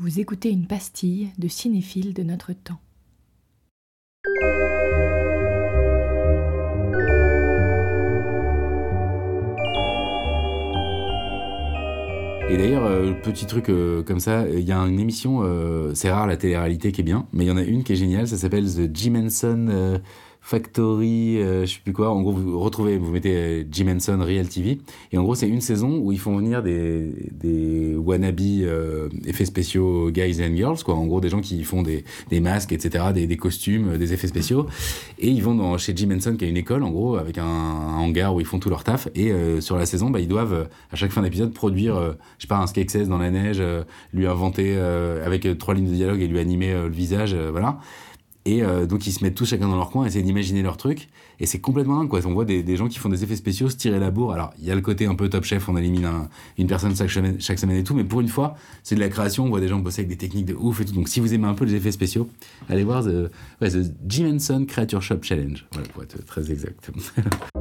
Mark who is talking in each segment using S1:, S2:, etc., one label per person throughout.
S1: Vous écoutez une pastille de cinéphile de notre temps.
S2: Et d'ailleurs, euh, petit truc euh, comme ça, il y a une émission, euh, c'est rare la télé-réalité qui est bien, mais il y en a une qui est géniale, ça s'appelle The Jim Henson Factory, euh, je sais plus quoi. En gros, vous retrouvez, vous mettez euh, Jim Henson Real TV, et en gros, c'est une saison où ils font venir des, des wannabe euh, effets spéciaux guys and girls, quoi. En gros, des gens qui font des, des masques, etc., des, des costumes, des effets spéciaux, et ils vont dans, chez Jim Henson, qui a une école, en gros, avec un, hangar où ils font tout leur taf, et sur la saison, bah, ils doivent, à chaque fin d'épisode, produire, je sais pas, un skate dans la neige, lui inventer avec trois lignes de dialogue et lui animer le visage, voilà. Et euh, donc ils se mettent tous chacun dans leur coin, essayer d'imaginer leur truc. Et c'est complètement dingue, quoi. On voit des, des, gens qui font des effets spéciaux se tirer la bourre. Alors, il y a le côté un peu top chef, on élimine une personne chaque semaine, chaque semaine et tout. Mais pour une fois, c'est de la création. On voit des gens bosser avec des techniques de ouf et tout. Donc, si vous aimez un peu les effets spéciaux, allez voir The, ouais, the Jim Henson Creature Shop Challenge. Voilà, pour être très exact.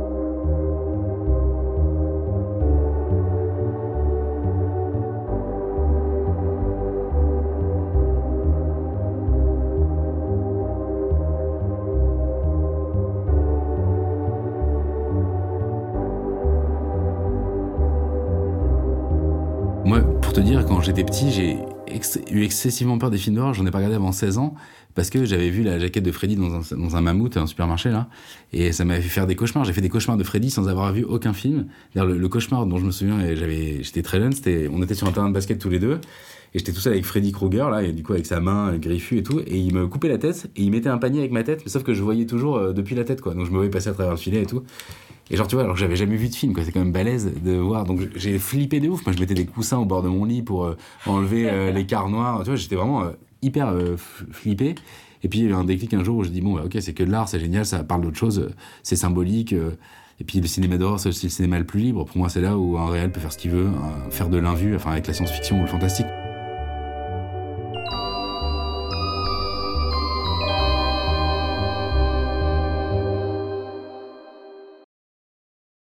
S2: dire, quand j'étais petit, j'ai eu excessivement peur des films d'horreur. J'en ai pas regardé avant 16 ans parce que j'avais vu la jaquette de Freddy dans un, dans un mammouth, un supermarché là, et ça m'avait fait faire des cauchemars. J'ai fait des cauchemars de Freddy sans avoir vu aucun film. Le, le, cauchemar dont je me souviens, j'avais, j'étais très jeune, c'était, on était sur un terrain de basket tous les deux, et j'étais tout seul avec Freddy Krueger là, et du coup avec sa main griffue et tout, et il me coupait la tête et il mettait un panier avec ma tête, mais sauf que je voyais toujours euh, depuis la tête quoi, donc je me voyais passer à travers le filet et tout. Et genre, tu vois, alors j'avais jamais vu de film, quoi. C'est quand même balèze de voir. Donc j'ai flippé de ouf. Moi, je mettais des coussins au bord de mon lit pour euh, enlever euh, les quarts noirs. Tu vois, j'étais vraiment euh, hyper flippé. Et puis il y a eu un déclic un jour où je dis bon, bah, ok, c'est que de l'art, c'est génial, ça parle d'autre chose, c'est symbolique. et puis le cinéma d'horreur, c'est le cinéma le plus libre. Pour moi, c'est là où un réel peut faire ce qu'il veut, faire de l'invu, enfin avec la science-fiction ou le fantastique.